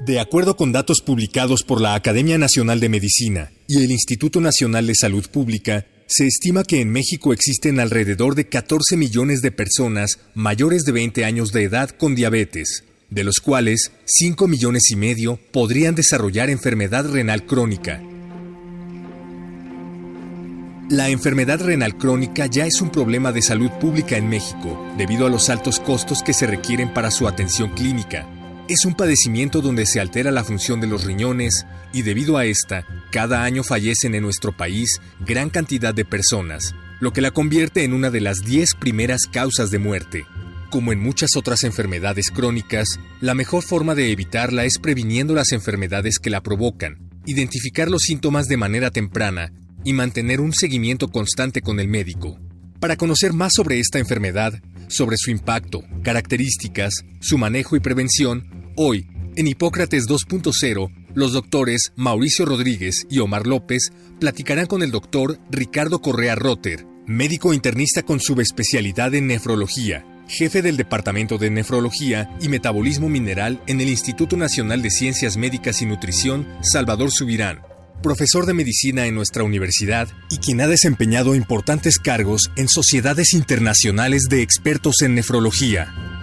De acuerdo con datos publicados por la Academia Nacional de Medicina y el Instituto Nacional de Salud Pública, se estima que en México existen alrededor de 14 millones de personas mayores de 20 años de edad con diabetes, de los cuales 5 millones y medio podrían desarrollar enfermedad renal crónica. La enfermedad renal crónica ya es un problema de salud pública en México, debido a los altos costos que se requieren para su atención clínica es un padecimiento donde se altera la función de los riñones y debido a esta, cada año fallecen en nuestro país gran cantidad de personas, lo que la convierte en una de las 10 primeras causas de muerte. Como en muchas otras enfermedades crónicas, la mejor forma de evitarla es previniendo las enfermedades que la provocan, identificar los síntomas de manera temprana y mantener un seguimiento constante con el médico. Para conocer más sobre esta enfermedad, sobre su impacto, características, su manejo y prevención, Hoy, en Hipócrates 2.0, los doctores Mauricio Rodríguez y Omar López platicarán con el doctor Ricardo Correa Rotter, médico internista con subespecialidad en nefrología, jefe del Departamento de Nefrología y Metabolismo Mineral en el Instituto Nacional de Ciencias Médicas y Nutrición Salvador Subirán, profesor de medicina en nuestra universidad y quien ha desempeñado importantes cargos en sociedades internacionales de expertos en nefrología.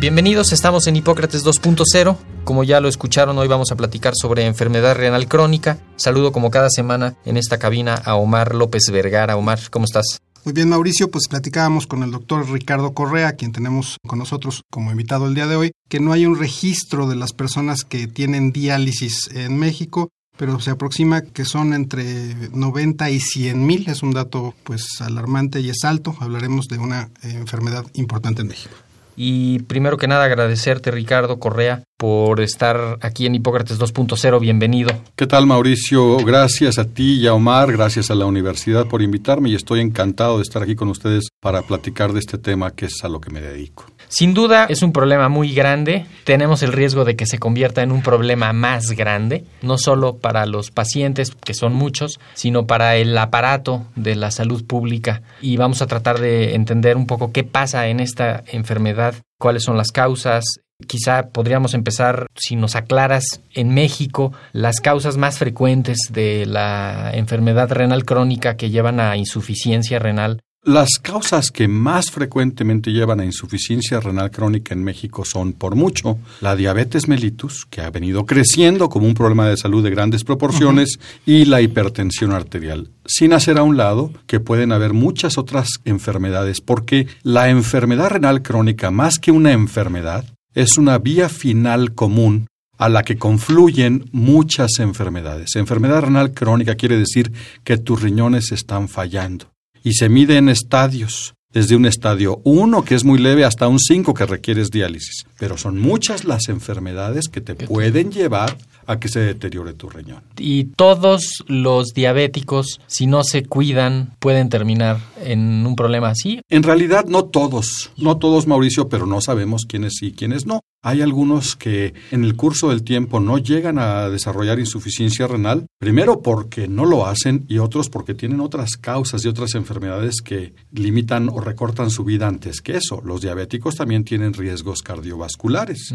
Bienvenidos, estamos en Hipócrates 2.0. Como ya lo escucharon, hoy vamos a platicar sobre enfermedad renal crónica. Saludo como cada semana en esta cabina a Omar López Vergara. Omar, ¿cómo estás? Muy bien, Mauricio, pues platicábamos con el doctor Ricardo Correa, quien tenemos con nosotros como invitado el día de hoy, que no hay un registro de las personas que tienen diálisis en México, pero se aproxima que son entre 90 y 100 mil. Es un dato pues alarmante y es alto. Hablaremos de una enfermedad importante en México. Y primero que nada agradecerte, Ricardo Correa, por estar aquí en Hipócrates 2.0. Bienvenido. ¿Qué tal, Mauricio? Gracias a ti y a Omar, gracias a la universidad por invitarme y estoy encantado de estar aquí con ustedes para platicar de este tema que es a lo que me dedico. Sin duda es un problema muy grande. Tenemos el riesgo de que se convierta en un problema más grande, no solo para los pacientes, que son muchos, sino para el aparato de la salud pública. Y vamos a tratar de entender un poco qué pasa en esta enfermedad, cuáles son las causas, Quizá podríamos empezar, si nos aclaras, en México, las causas más frecuentes de la enfermedad renal crónica que llevan a insuficiencia renal las causas que más frecuentemente llevan a insuficiencia renal crónica en México son, por mucho, la diabetes mellitus, que ha venido creciendo como un problema de salud de grandes proporciones, y la hipertensión arterial. Sin hacer a un lado que pueden haber muchas otras enfermedades, porque la enfermedad renal crónica, más que una enfermedad, es una vía final común a la que confluyen muchas enfermedades. Enfermedad renal crónica quiere decir que tus riñones están fallando y se mide en estadios, desde un estadio 1 que es muy leve hasta un 5 que requieres diálisis. Pero son muchas las enfermedades que te pueden llevar a que se deteriore tu riñón. Y todos los diabéticos, si no se cuidan, pueden terminar en un problema así. En realidad no todos, no todos Mauricio, pero no sabemos quiénes sí y quiénes no. Hay algunos que en el curso del tiempo no llegan a desarrollar insuficiencia renal, primero porque no lo hacen y otros porque tienen otras causas y otras enfermedades que limitan o recortan su vida antes que eso. Los diabéticos también tienen riesgos cardiovasculares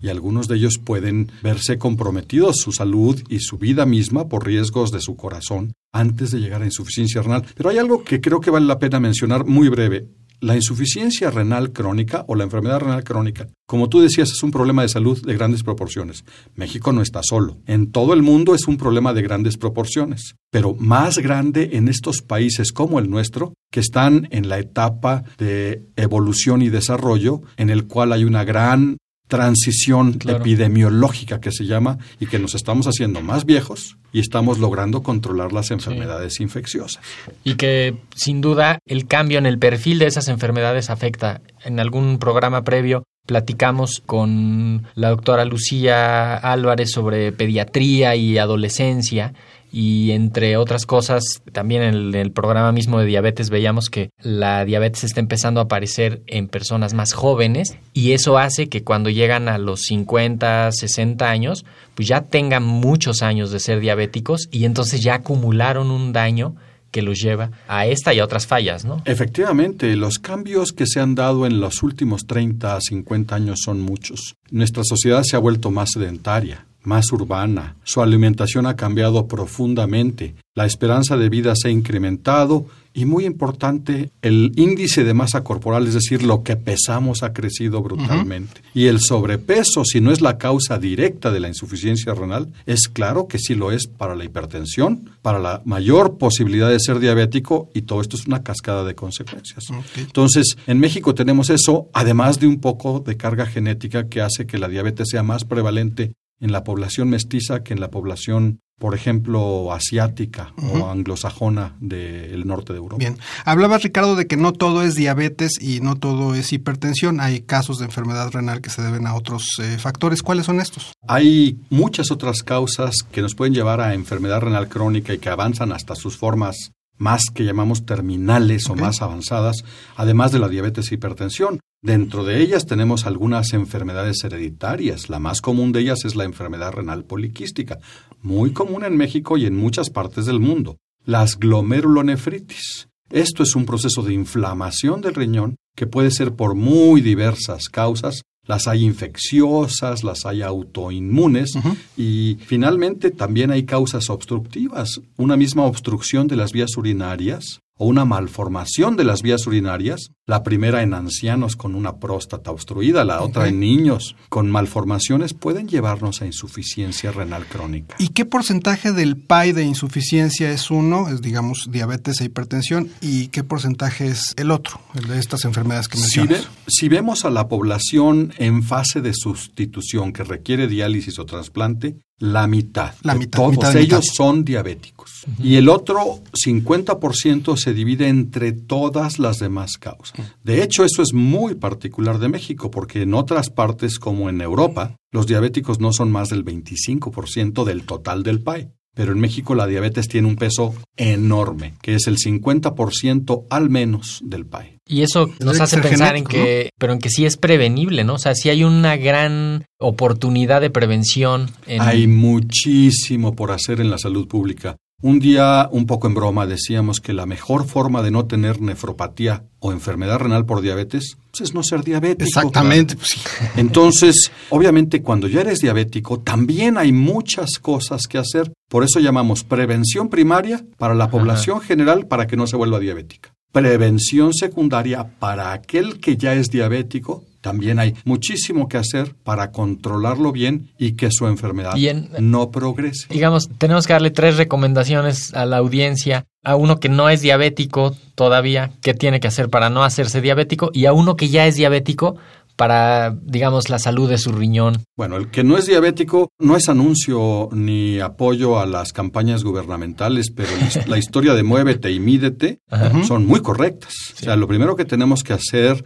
y algunos de ellos pueden verse comprometidos su salud y su vida misma por riesgos de su corazón antes de llegar a insuficiencia renal. Pero hay algo que creo que vale la pena mencionar muy breve. La insuficiencia renal crónica o la enfermedad renal crónica, como tú decías, es un problema de salud de grandes proporciones. México no está solo. En todo el mundo es un problema de grandes proporciones, pero más grande en estos países como el nuestro, que están en la etapa de evolución y desarrollo, en el cual hay una gran transición epidemiológica que se llama y que nos estamos haciendo más viejos y estamos logrando controlar las enfermedades infecciosas. Y que sin duda el cambio en el perfil de esas enfermedades afecta. En algún programa previo platicamos con la doctora Lucía Álvarez sobre pediatría y adolescencia y entre otras cosas, también en el, programa mismo de diabetes veíamos que la diabetes está empezando a aparecer en personas más jóvenes y eso hace que cuando llegan a los 50, 60 años, pues ya tengan muchos años de ser diabéticos y entonces ya acumularon un daño que los lleva a esta y a otras fallas, ¿no? Efectivamente, los cambios que se han dado en los últimos 30 a 50 años son muchos. Nuestra sociedad se ha vuelto más sedentaria más urbana, su alimentación ha cambiado profundamente, la esperanza de vida se ha incrementado y muy importante, el índice de masa corporal, es decir, lo que pesamos ha crecido brutalmente. Y el sobrepeso, si no es la causa directa de la insuficiencia renal, es claro que sí lo es para la hipertensión, para la mayor posibilidad de ser diabético y todo esto es una cascada de consecuencias. Entonces, en México tenemos eso, además de un poco de carga genética que hace que la diabetes sea más prevalente en la población mestiza que en la población, por ejemplo, asiática o anglosajona del norte de Europa. Bien, hablabas Ricardo de que no todo es diabetes y no todo es hipertensión, hay casos de enfermedad renal que se deben a otros eh, factores. ¿Cuáles son estos? Hay muchas otras causas que nos pueden llevar a enfermedad renal crónica y que avanzan hasta sus formas más que llamamos terminales o más avanzadas, además de la diabetes e hipertensión. Dentro de ellas tenemos algunas enfermedades hereditarias. La más común de ellas es la enfermedad renal poliquística, muy común en México y en muchas partes del mundo. Las glomerulonefritis. Esto es un proceso de inflamación del riñón que puede ser por muy diversas causas, las hay infecciosas, las hay autoinmunes y finalmente también hay causas obstructivas. Una misma obstrucción de las vías urinarias o una malformación de las vías urinarias, la primera en ancianos con una próstata obstruida, la otra en niños con malformaciones, pueden llevarnos a insuficiencia renal crónica. ¿Y qué porcentaje del PAI de insuficiencia es uno, es digamos diabetes e hipertensión, y qué porcentaje es el otro, el de estas enfermedades que mencionas? Si, vemos a la población en fase de sustitución que requiere diálisis o trasplante, la mitad. La mitad. Todos ellos son diabéticos. Y el otro 50% se divide entre todas las demás causas. De hecho, eso es muy particular de México, porque en otras partes como en Europa, los diabéticos no son más del 25% del total del PAE. Pero en México la diabetes tiene un peso enorme, que es el 50% al menos del PAE. Y eso nos hace pensar en que, pero en que sí es prevenible, ¿no? O sea, sí hay una gran oportunidad de prevención. Hay muchísimo por hacer en la salud pública. Un día, un poco en broma, decíamos que la mejor forma de no tener nefropatía o enfermedad renal por diabetes pues, es no ser diabético. Exactamente. Pues Entonces, obviamente, cuando ya eres diabético, también hay muchas cosas que hacer. Por eso llamamos prevención primaria para la población general para que no se vuelva diabética. Prevención secundaria para aquel que ya es diabético también hay muchísimo que hacer para controlarlo bien y que su enfermedad no progrese. Digamos, tenemos que darle tres recomendaciones a la audiencia. A uno que no es diabético todavía, ¿qué tiene que hacer para no hacerse diabético? Y a uno que ya es diabético, para, digamos, la salud de su riñón? Bueno, el que no es diabético no es anuncio ni apoyo a las campañas gubernamentales, pero la historia de muévete y mídete son muy correctas. O sea, lo primero que tenemos que hacer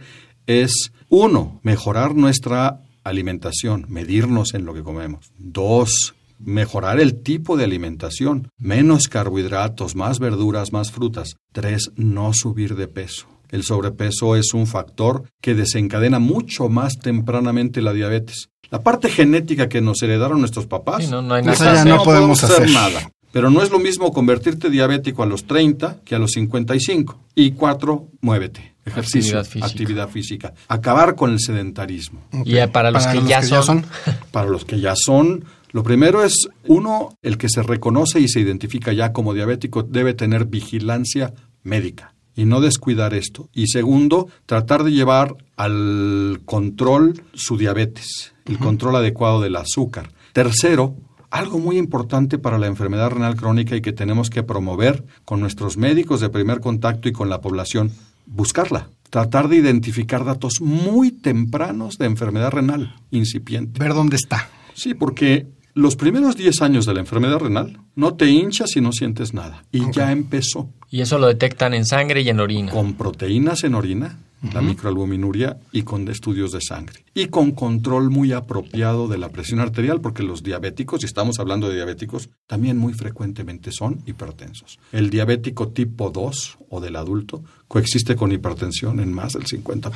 es, uno, mejorar nuestra alimentación, medirnos en lo que comemos. Dos, mejorar el tipo de alimentación, menos carbohidratos, más verduras, más frutas. Tres, no subir de peso. El sobrepeso es un factor que desencadena mucho más tempranamente la diabetes. La parte genética que nos heredaron nuestros papás, no, hay pues nada. no, podemos hacer nada. Pero no es lo mismo convertirte diabético a los 30 que a los 55. Y cuatro, muévete ejercicio, actividad física. Acabar con el sedentarismo. Y para los, que, ya, son? Para los que ya son, lo primero es, uno, el que se reconoce y se identifica ya como diabético debe tener vigilancia médica y no descuidar esto. Y segundo, tratar de llevar al control su diabetes, el control adecuado del azúcar. Tercero, algo muy importante para la enfermedad renal crónica y que tenemos que promover con nuestros médicos de primer contacto y con la población buscarla, tratar de identificar datos muy tempranos de enfermedad renal incipiente. Ver dónde está. Sí, porque los primeros 10 años de la enfermedad renal no te hinchas y no sientes nada. Y ya empezó. Y eso lo detectan en sangre y en orina. Con proteínas en orina la microalbuminuria y con estudios de sangre. Y con control muy apropiado de la presión arterial, porque los diabéticos, y estamos hablando de diabéticos, también muy frecuentemente son hipertensos. El diabético tipo 2 o del adulto coexiste con hipertensión en más del 50%.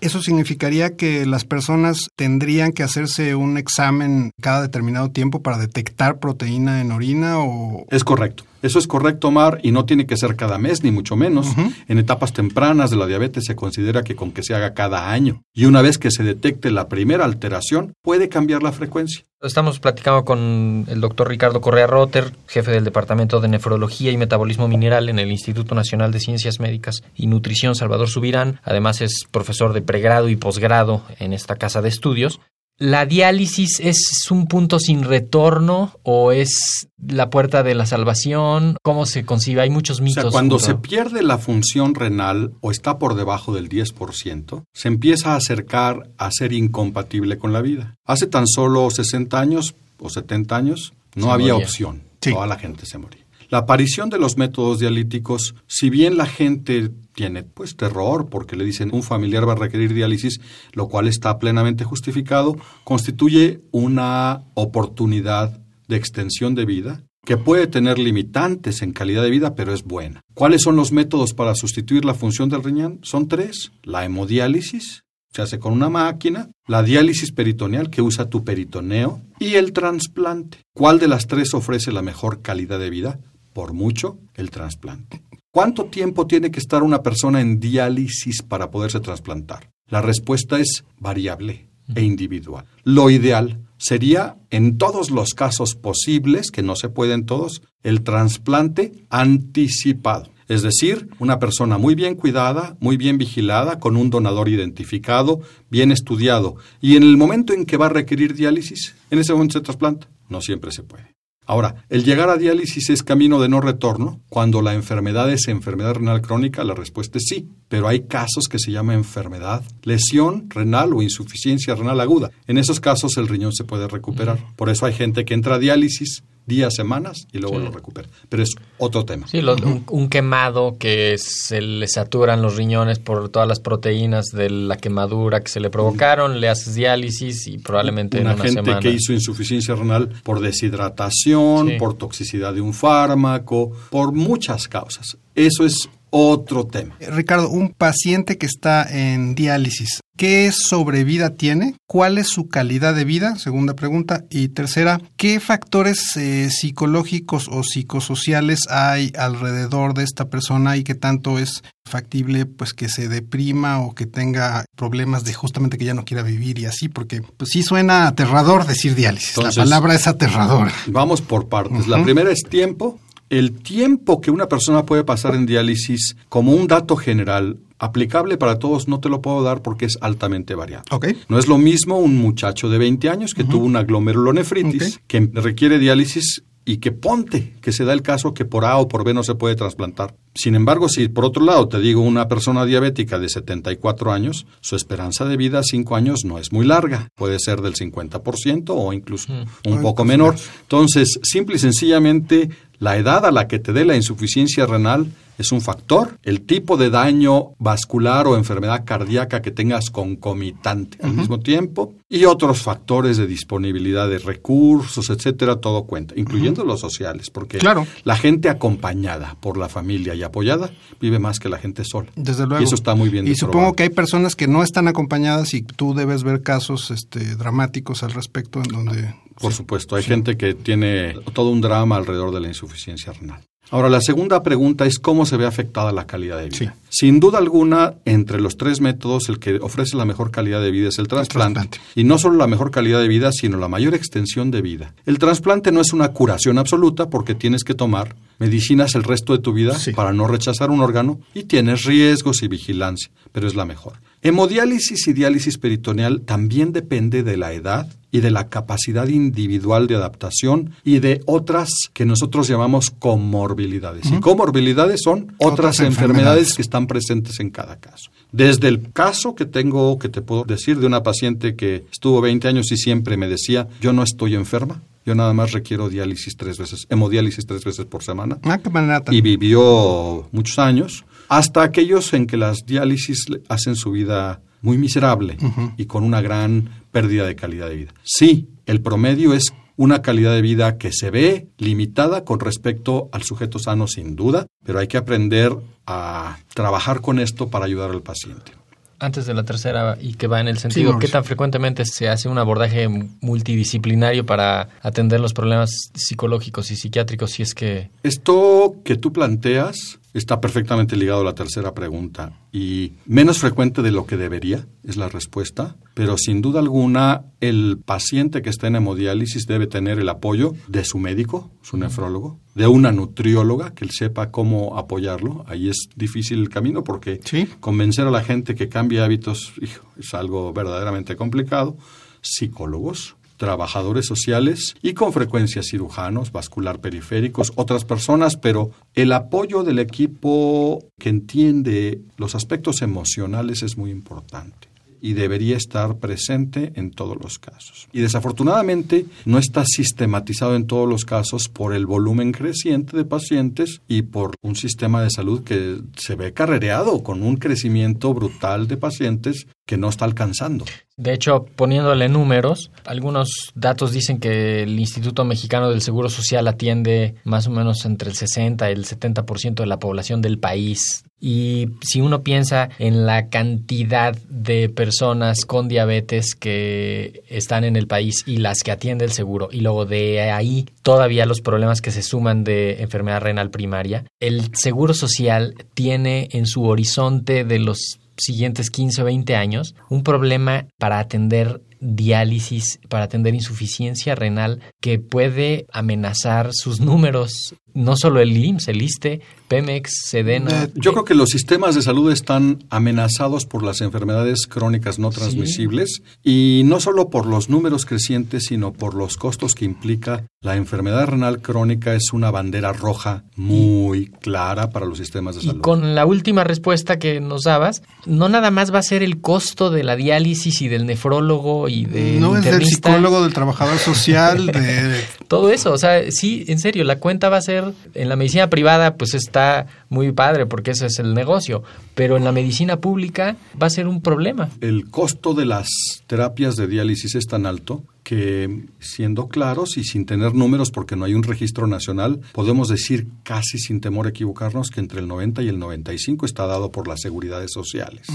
¿Eso significaría que las personas tendrían que hacerse un examen cada determinado tiempo para detectar proteína en orina o...? Es correcto. Eso es correcto, Omar, y no tiene que ser cada mes, ni mucho menos. En etapas tempranas de la diabetes se considera que con que se haga cada año. Y una vez que se detecte la primera alteración, puede cambiar la frecuencia. Estamos platicando con el doctor Ricardo Correa Rotter, jefe del Departamento de Nefrología y Metabolismo Mineral en el Instituto Nacional de Ciencias Médicas y Nutrición Salvador Subirán. Además es profesor de pregrado y posgrado en esta casa de estudios. ¿La diálisis es un punto sin retorno o es la puerta de la salvación? ¿Cómo se concibe? Hay muchos mitos. O sea, cuando se pierde la función renal o está por debajo del 10%, se empieza a acercar a ser incompatible con la vida. Hace tan solo 60 años o 70 años no había opción. Toda la gente se moría. La aparición de los métodos dialíticos, si bien la gente tiene pues terror porque le dicen un familiar va a requerir diálisis, lo cual está plenamente justificado, constituye una oportunidad de extensión de vida que puede tener limitantes en calidad de vida, pero es buena. ¿Cuáles son los métodos para sustituir la función del riñón? Son tres. La hemodiálisis, se hace con una máquina, la diálisis peritoneal que usa tu peritoneo y el trasplante. ¿Cuál de las tres ofrece la mejor calidad de vida? por mucho, el trasplante. ¿Cuánto tiempo tiene que estar una persona en diálisis para poderse trasplantar? La respuesta es variable e individual. Lo ideal sería, en todos los casos posibles, que no se pueden todos, el trasplante anticipado. Es decir, una persona muy bien cuidada, muy bien vigilada, con un donador identificado, bien estudiado, y en el momento en que va a requerir diálisis, en ese momento se trasplanta. No siempre se puede. Ahora, el llegar a diálisis es camino de no retorno. Cuando la enfermedad es enfermedad renal crónica, la respuesta es sí, pero hay casos que se llama enfermedad, lesión renal o insuficiencia renal aguda. En esos casos el riñón se puede recuperar. Por eso hay gente que entra a diálisis días, semanas y luego lo recupera. Pero es otro tema. Sí, un, quemado que se le saturan los riñones por todas las proteínas de la quemadura que se le provocaron, le haces diálisis y probablemente una en una gente que hizo insuficiencia renal por deshidratación, por toxicidad de un fármaco, por muchas causas. Eso es otro tema. Ricardo, un paciente que está en diálisis, ¿qué sobrevida tiene? ¿Cuál es su calidad de vida? Segunda pregunta. Y tercera, ¿qué factores eh, psicológicos o psicosociales hay alrededor de esta persona y qué tanto es factible pues que se deprima o que tenga problemas de justamente que ya no quiera vivir y así? Porque pues sí suena aterrador decir diálisis. La palabra es aterradora. Vamos por partes. La primera es tiempo el tiempo que una persona puede pasar en diálisis como un dato general aplicable para todos no te lo puedo dar porque es altamente variable. No es lo mismo un muchacho de 20 años que tuvo una glomerulonefritis que requiere diálisis y que ponte que se da el caso que por A o por B no se puede trasplantar. Sin embargo, si por otro lado te digo una persona diabética de 74 años, su esperanza de vida a 5 años no es muy larga, puede ser del 50% o incluso un poco menor. Entonces, simple y sencillamente, la edad a la que te dé la insuficiencia renal es un factor. El tipo de daño vascular o enfermedad cardíaca que tengas concomitante al mismo tiempo y otros factores de disponibilidad de recursos, etcétera, todo cuenta, incluyendo los sociales, porque la gente acompañada por la familia y apoyada vive más que la gente sola. Desde luego. Y eso está muy bien. Y supongo que hay personas que no están acompañadas y tú debes ver casos este, dramáticos al respecto en donde por supuesto, hay gente que tiene todo un drama alrededor de la insuficiencia renal. Ahora, la segunda pregunta es cómo se ve afectada la calidad de vida. Sin duda alguna, entre los tres métodos, el que ofrece la mejor calidad de vida es el trasplante. Y no solo la mejor calidad de vida, sino la mayor extensión de vida. El trasplante no es una curación absoluta porque tienes que tomar medicinas el resto de tu vida para no rechazar un órgano y tienes riesgos y vigilancia, pero es la mejor. Hemodiálisis y diálisis peritoneal también depende de la edad y de la capacidad individual de adaptación y de otras que nosotros llamamos comorbilidades. Y comorbilidades son otras, enfermedades. que están presentes en cada caso. Desde el caso que tengo, que te puedo decir, de una paciente que estuvo 20 años y siempre me decía, yo no estoy enferma, yo nada más requiero diálisis tres veces, hemodiálisis tres veces por semana. Ah, qué manera Y vivió muchos años hasta aquellos en que las diálisis hacen su vida muy miserable y con una gran pérdida de calidad de vida. Sí, el promedio es una calidad de vida que se ve limitada con respecto al sujeto sano sin duda, pero hay que aprender a trabajar con esto para ayudar al paciente. Antes de la tercera y que va en el sentido, Sí, ¿qué tan frecuentemente se hace un abordaje multidisciplinario para atender los problemas psicológicos y psiquiátricos si es que Esto que tú planteas está perfectamente ligado a la tercera pregunta y menos frecuente de lo que debería es la respuesta, pero sin duda alguna el paciente que está en hemodiálisis debe tener el apoyo de su médico, su nefrólogo, de una nutrióloga que él sepa cómo apoyarlo. Ahí es difícil el camino porque Sí. convencer a la gente que cambie hábitos hijo, es algo verdaderamente complicado. Psicólogos, trabajadores sociales y con frecuencia cirujanos, vascular periféricos, otras personas, pero el apoyo del equipo que entiende los aspectos emocionales es muy importante y debería estar presente en todos los casos. Y desafortunadamente no está sistematizado en todos los casos por el volumen creciente de pacientes y por un sistema de salud que se ve carrereado con un crecimiento brutal de pacientes que no está alcanzando. De hecho, poniéndole números, algunos datos dicen que el Instituto Mexicano del Seguro Social atiende más o menos entre el 60 y el 70% de la población del país. Y si uno piensa en la cantidad de personas con diabetes que están en el país y las que atiende el seguro, y luego de ahí todavía los problemas que se suman de enfermedad renal primaria, el Seguro Social tiene en su horizonte de los siguientes 15 o 20 años un problema para atender diálisis, para atender insuficiencia renal que puede amenazar sus números, no solo el IMSS, el ISTE, Pemex, Sedena. Eh, Yo creo que los sistemas de salud están amenazados por las enfermedades crónicas no transmisibles y no solo por los números crecientes, sino por los costos que implica. La enfermedad renal crónica es una bandera roja muy clara para los sistemas de Y salud. con la última respuesta que nos dabas, no nada más va a ser el costo de la diálisis y del nefrólogo y del no es del psicólogo, del trabajador social, de... Todo eso, o sea, sí, en serio, la cuenta va a ser, en la medicina privada pues está muy padre porque ese es el negocio, pero en la medicina pública va a ser un problema. El costo de las terapias de diálisis es tan alto que, siendo claros y sin tener números porque no hay un registro nacional, podemos decir casi sin temor a equivocarnos que entre el 90 y el 95 está dado por las seguridades sociales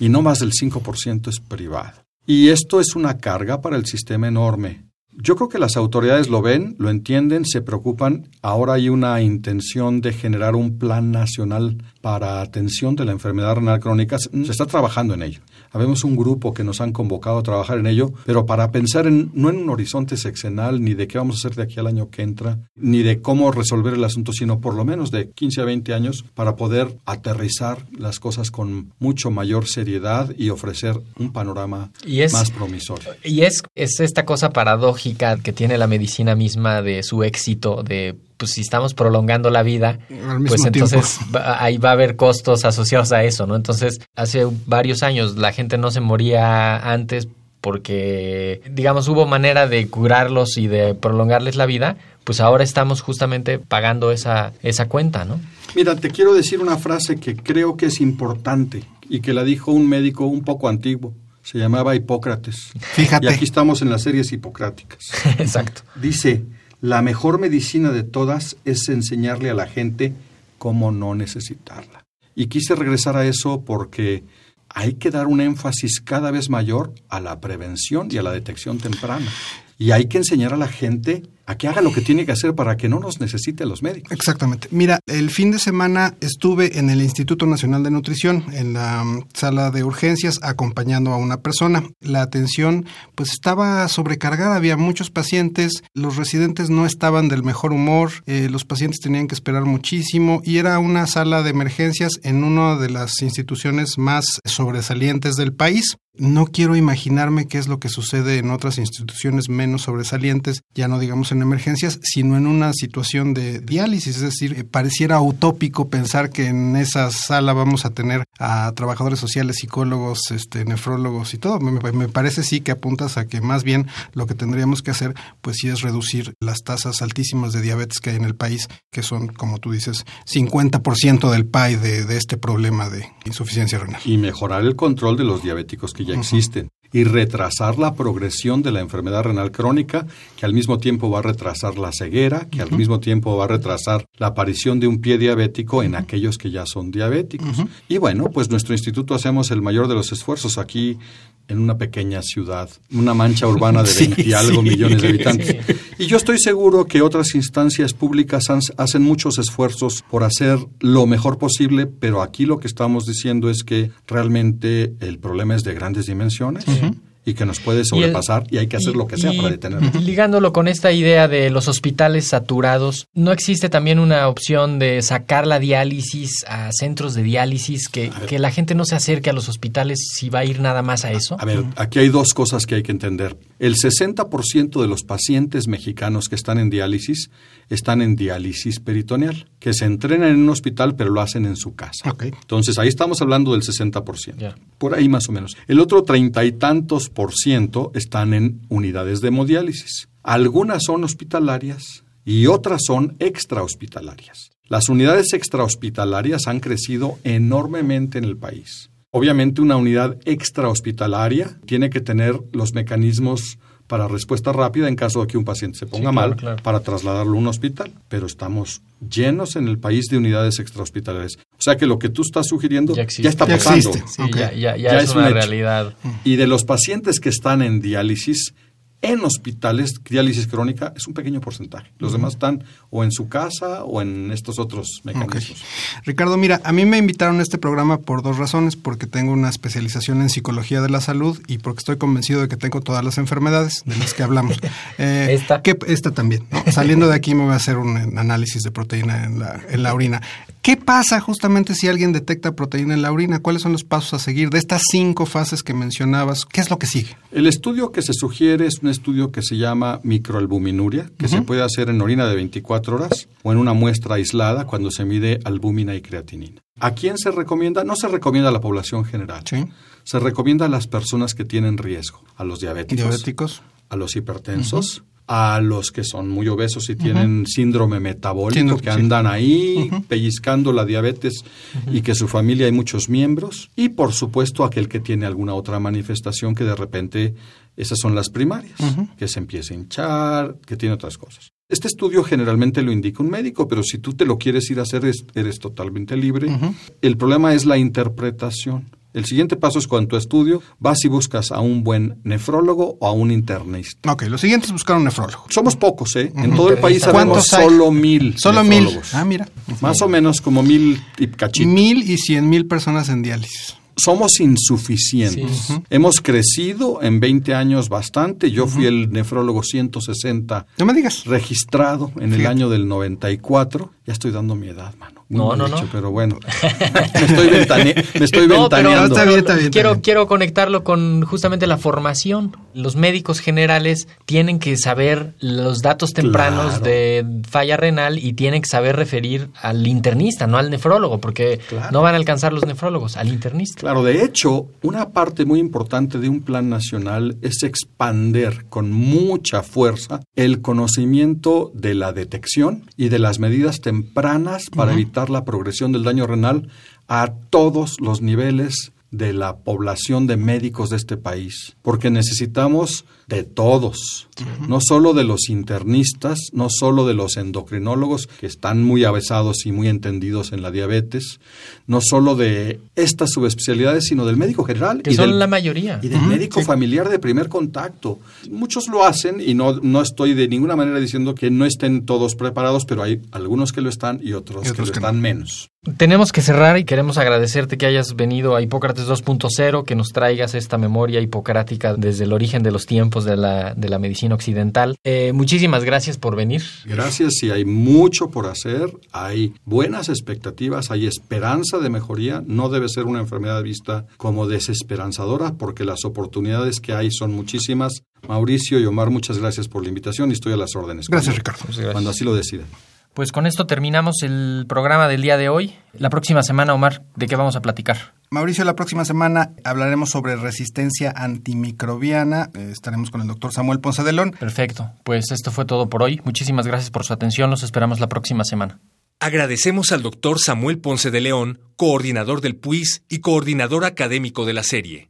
y no más del 5% es privado. Y esto es una carga para el sistema enorme. Yo creo que las autoridades lo ven, lo entienden, se preocupan. Ahora hay una intención de generar un plan nacional para atención de la enfermedad renal crónica. Se está trabajando en ello. Habemos un grupo que nos han convocado a trabajar en ello, pero para pensar en, no en un horizonte sexenal, ni de qué vamos a hacer de aquí al año que entra, ni de cómo resolver el asunto, sino por lo menos de 15 a 20 años para poder aterrizar las cosas con mucho mayor seriedad y ofrecer un panorama Y es- más promisorio. Y es, es esta cosa paradójica que tiene la medicina misma de su éxito, de pues si estamos prolongando la vida, pues entonces va- ahí va a haber costos asociados a eso, ¿no? Entonces, hace varios años la gente no se moría antes porque, digamos, hubo manera de curarlos y de prolongarles la vida, pues ahora estamos justamente pagando esa, esa cuenta, ¿no? Mira, te quiero decir una frase que creo que es importante y que la dijo un médico un poco antiguo. Se llamaba Hipócrates. Fíjate. Y aquí estamos en las series hipocráticas. Exacto. Dice, la mejor medicina de todas es enseñarle a la gente cómo no necesitarla. Y quise regresar a eso porque hay que dar un énfasis cada vez mayor a la prevención y a la detección temprana. Y hay que enseñar a la gente a que haga lo que tiene que hacer para que no nos necesite a los médicos. Exactamente. Mira, el fin de semana estuve en el Instituto Nacional de Nutrición, en la mm, sala de urgencias, acompañando a una persona. La atención, pues estaba sobrecargada, había muchos pacientes, los residentes no estaban del mejor humor, eh, los pacientes tenían que esperar muchísimo y era una sala de emergencias en una de las instituciones más sobresalientes del país. No quiero imaginarme qué es lo que sucede en otras instituciones menos sobresalientes, ya no digamos en emergencias, sino en una situación de diálisis. Es decir, eh, pareciera utópico pensar que en esa sala vamos a tener a trabajadores sociales, psicólogos, este, nefrólogos y todo. Me, parece sí que apuntas a que más bien lo que tendríamos que hacer, pues sí es reducir las tasas altísimas de diabetes que hay en el país, que son, como tú dices, 50% del PAI de, de este problema de insuficiencia renal. Y mejorar el control de los diabéticos que ya existen y retrasar la progresión de la enfermedad renal crónica, que al mismo tiempo va a retrasar la ceguera, que al mismo tiempo va a retrasar la aparición de un pie diabético en aquellos que ya son diabéticos. Y bueno, pues nuestro instituto hacemos el mayor de los esfuerzos aquí en una pequeña ciudad, una mancha urbana de 20 y algo millones de habitantes. Y yo estoy seguro que otras instancias públicas hacen muchos esfuerzos por hacer lo mejor posible, pero aquí lo que estamos diciendo es que realmente el problema es de grandes dimensiones y que nos puede sobrepasar y, hay que hacer lo que sea para detenerlo. Ligándolo con esta idea de los hospitales saturados, ¿no existe también una opción de sacar la diálisis a centros de diálisis, que, que la gente no se acerque a los hospitales si va a ir nada más a eso? A ver, aquí hay dos cosas que hay que entender. El 60% de los pacientes mexicanos que están en diálisis están en diálisis peritoneal, que se entrenan en un hospital pero lo hacen en su casa. Entonces ahí estamos hablando del 60%. Por ahí más o menos. El otro treinta y tantos por ciento están en unidades de hemodiálisis. Algunas son hospitalarias y otras son extrahospitalarias. Las unidades extrahospitalarias han crecido enormemente en el país. Obviamente una unidad extrahospitalaria tiene que tener los mecanismos para respuesta rápida en caso de que un paciente se ponga mal para trasladarlo a un hospital. Pero estamos llenos en el país de unidades extrahospitalarias. O sea que lo que tú estás sugiriendo ya, está pasando. ya, es, una realidad. Y de los pacientes que están en diálisis, en hospitales, diálisis crónica es un pequeño porcentaje. Los demás están o en su casa o en estos otros mecanismos. Ricardo, mira, a mí me invitaron a este programa por dos razones, porque tengo una especialización en psicología de la salud y porque estoy convencido de que tengo todas las enfermedades de las que hablamos. Eh, esta. esta también. Saliendo de aquí me voy a hacer un análisis de proteína en la, en la orina. ¿Qué pasa justamente si alguien detecta proteína en la orina? ¿Cuáles son los pasos a seguir de estas cinco fases que mencionabas? ¿Qué es lo que sigue? El estudio que se sugiere es un estudio que se llama microalbuminuria, que se puede hacer en orina de 24 horas o en una muestra aislada cuando se mide albúmina y creatinina. ¿A quién se recomienda? No se recomienda a la población general. Se recomienda a las personas que tienen riesgo, a los diabéticos, diabéticos. a los hipertensos, a los que son muy obesos y tienen síndrome metabólico, que andan ahí pellizcando la diabetes y que su familia hay muchos miembros, y por supuesto aquel que tiene alguna otra manifestación que de repente esas son las primarias, que se empieza a hinchar, que tiene otras cosas. Este estudio generalmente lo indica un médico, pero si tú te lo quieres ir a hacer, eres, totalmente libre. El problema es la interpretación. El siguiente paso es cuando tu estudio vas y buscas a un buen nefrólogo o a un internista. Ok, lo siguiente es buscar un nefrólogo. Somos pocos, ¿eh? En todo el país sabemos solo mil. Solo mil. Ah, mira. Más o menos como mil y cachito. Mil y cien mil personas en diálisis somos insuficientes. Hemos crecido en 20 años bastante. Yo fui el nefrólogo 160 no me digas. registrado en el año del 94. Ya estoy dando mi edad, mano no, no, no. Pero bueno, me estoy, me estoy ventaneando. quiero, quiero conectarlo con justamente la formación. Los médicos generales tienen que saber los datos tempranos de falla renal y tienen que saber referir al internista, no al nefrólogo, porque no van a alcanzar los nefrólogos, al internista. Claro, de hecho, una parte muy importante de un plan nacional es expander con mucha fuerza el conocimiento de la detección y de las medidas tempranas para evitar la progresión del daño renal a todos los niveles de la población de médicos de este país, porque necesitamos de todos, no solo de los internistas, no solo de los endocrinólogos, que están muy avesados y muy entendidos en la diabetes, no solo de estas subespecialidades, sino del médico general. Que son la mayoría. Y del médico familiar de primer contacto. Muchos lo hacen y no, no estoy de ninguna manera diciendo que no estén todos preparados, pero hay algunos que lo están y otros, que lo están menos. Tenemos que cerrar y queremos agradecerte que hayas venido a Hipócrates 2.0, que nos traigas esta memoria hipocrática desde el origen de los tiempos campos de la, de la medicina occidental. Eh, muchísimas gracias por venir. Gracias y hay mucho por hacer, hay buenas expectativas, hay esperanza de mejoría, no debe ser una enfermedad vista como desesperanzadora porque las oportunidades que hay son muchísimas. Mauricio y Omar, muchas gracias por la invitación y estoy a las órdenes. Gracias, cuando- Ricardo. Gracias. Cuando así lo decidan. Pues con esto terminamos el programa del día de hoy. La próxima semana, Omar, ¿de qué vamos a platicar? Mauricio, la próxima semana hablaremos sobre resistencia antimicrobiana. Eh, estaremos con el doctor Samuel Ponce de León. Perfecto. Pues esto fue todo por hoy. Muchísimas gracias por su atención. Los esperamos la próxima semana. Agradecemos al doctor Samuel Ponce de León, coordinador del PUIS y coordinador académico de la serie.